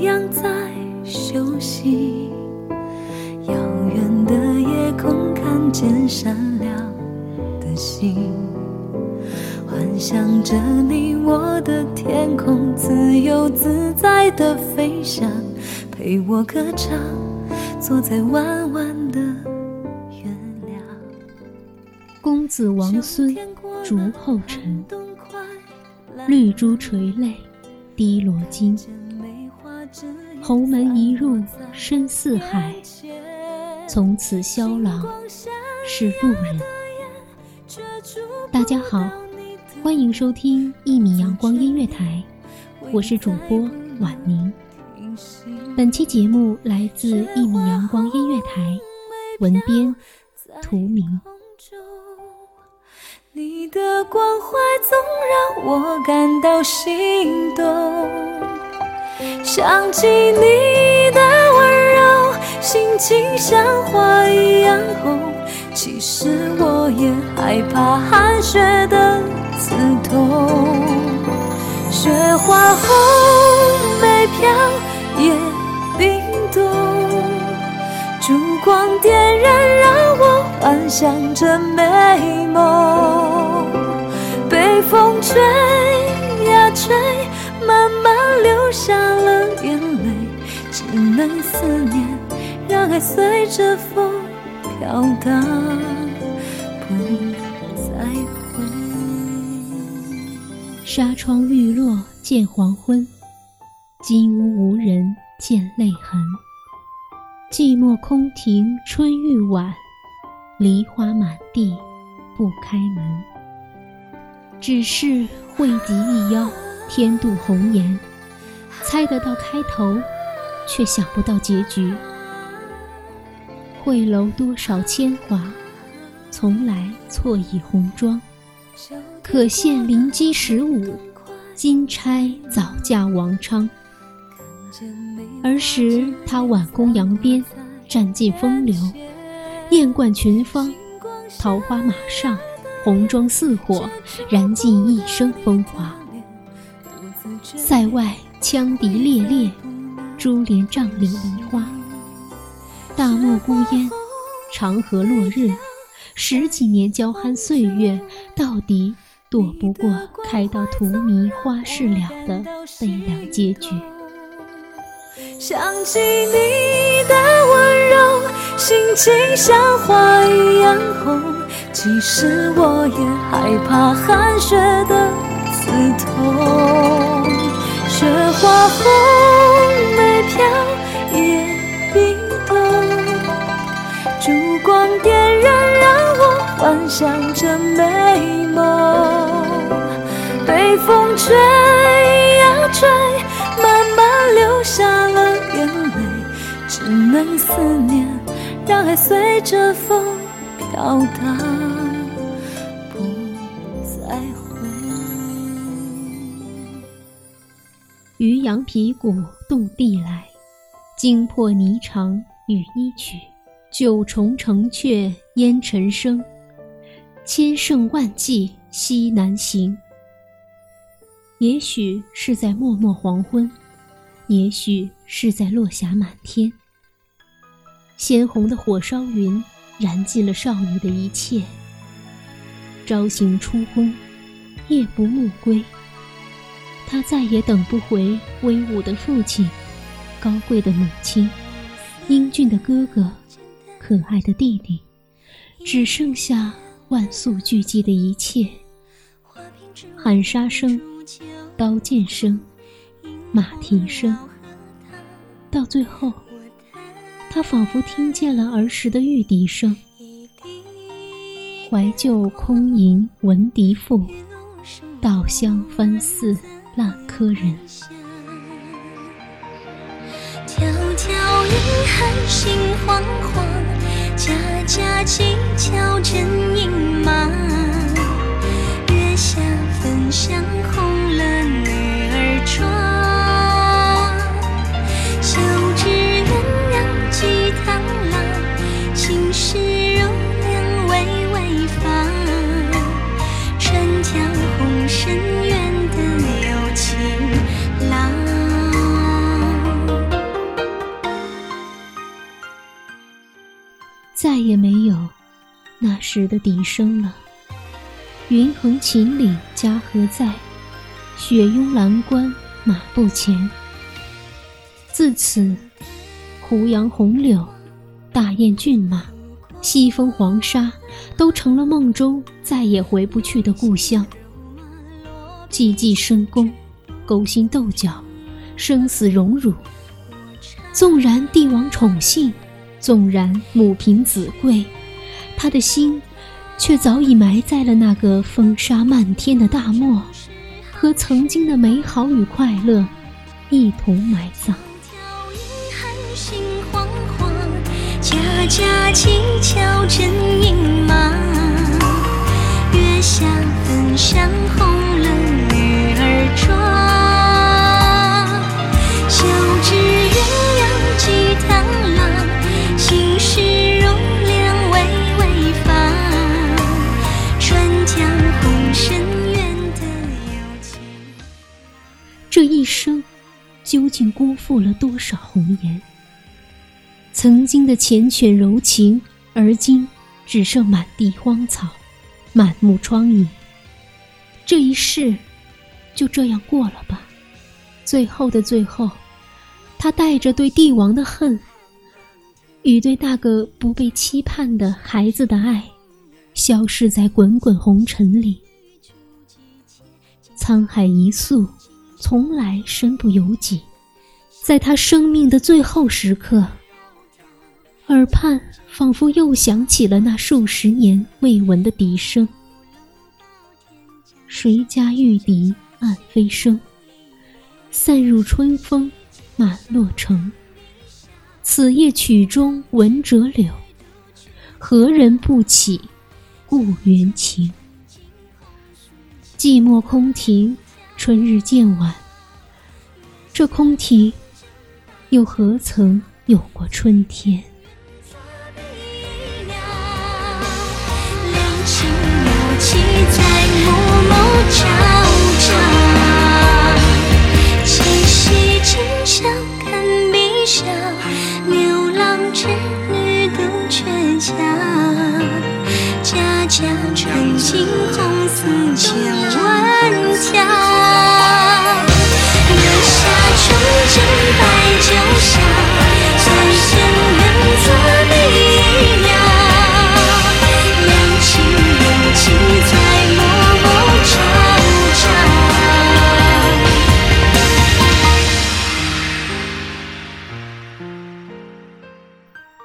太阳在休息。遥远的夜空看见闪亮的星，幻想着你我的天空，自由自在的飞翔，陪我歌唱，坐在弯弯的月亮。公子王孙竹后尘，绿珠垂泪滴罗巾。侯门一入深似海，从此萧郎是路人。大家好，欢迎收听一米阳光音乐台，我是主播婉宁。本期节目来自一米阳光音乐台，文编图明。你的关怀总让我感到心动，想起你的温柔，心情像花一样红。其实我也害怕寒雪的刺痛，雪花红梅飘也冰冻，烛光点燃，让我幻想着美梦。被风吹，流下了眼泪，只能思念，让爱随着风飘荡，不再回。纱窗欲落见黄昏，金屋无人见泪痕。寂寞空庭春欲晚，梨花满地不开门。只是会极一邀，天妒红颜。猜得到开头，却想不到结局。会楼多少铅华，从来错以红妆。可羡灵机十五，金钗早嫁王昌。儿时他挽弓扬鞭，占尽风流，艳冠群芳，桃花马上，红妆似火，燃尽一生风华。塞外羌笛猎猎，珠帘帐里梨花。大漠孤烟，长河落日，十几年娇憨岁月，到底躲不过开到荼蘼花事了的悲凉结局。想起你的温柔，心情像花一样红。其实我也害怕寒雪的刺痛，雪花红梅飘也冰冻，烛光点燃，让我幻想着美梦。被风吹呀吹，慢慢流下了眼泪，只能思念，让爱随着风飘荡，渔阳鼙鼓动地来，惊破霓裳羽衣曲。九重城阙烟尘生，千乘万骑西南行。也许是在默默黄昏，也许是在落霞满天。鲜红的火烧云燃尽了少女的一切。朝行初昏，夜不暮归。他再也等不回威武的父亲，高贵的母亲，英俊的哥哥。可爱的弟弟，只剩下万素俱寂的一切：喊杀声、刀剑声、马蹄声。到最后，他仿佛听见了儿时的玉笛声。怀旧空吟闻笛赋，稻香翻似烂柯人。迢迢银汉心惶惶。家家乞巧真隐马，月下焚香时的笛声了。云横秦岭家何在？雪拥蓝关马不前。自此，胡杨红柳、大雁骏马、西风黄沙，都成了梦中再也回不去的故乡。寂寂深宫，勾心斗角，生死荣辱。纵然帝王宠幸。纵然母凭子贵，他的心却早已埋在了那个风沙漫天的大漠，和曾经的美好与快乐一同埋葬。家家乞巧真这一生究竟辜负了多少红颜？曾经的缱绻柔情，而今只剩满地荒草，满目疮痍。这一世就这样过了吧。最后的最后，他带着对帝王的恨。与对那个不被期盼的孩子的爱，消失在滚滚红尘里。沧海一粟，从来身不由己。在他生命的最后时刻，耳畔仿佛又响起了那数十年未闻的笛声。谁家玉笛暗飞声？散入春风满洛城。此夜曲中闻折柳，何人不起故园情？寂寞空庭，春日渐晚。这空庭，又何曾有过春天？两情有期在暮暮朝朝，七夕今宵看碧霄。牛郎织女渡鹊桥，家家穿金红丝千万条。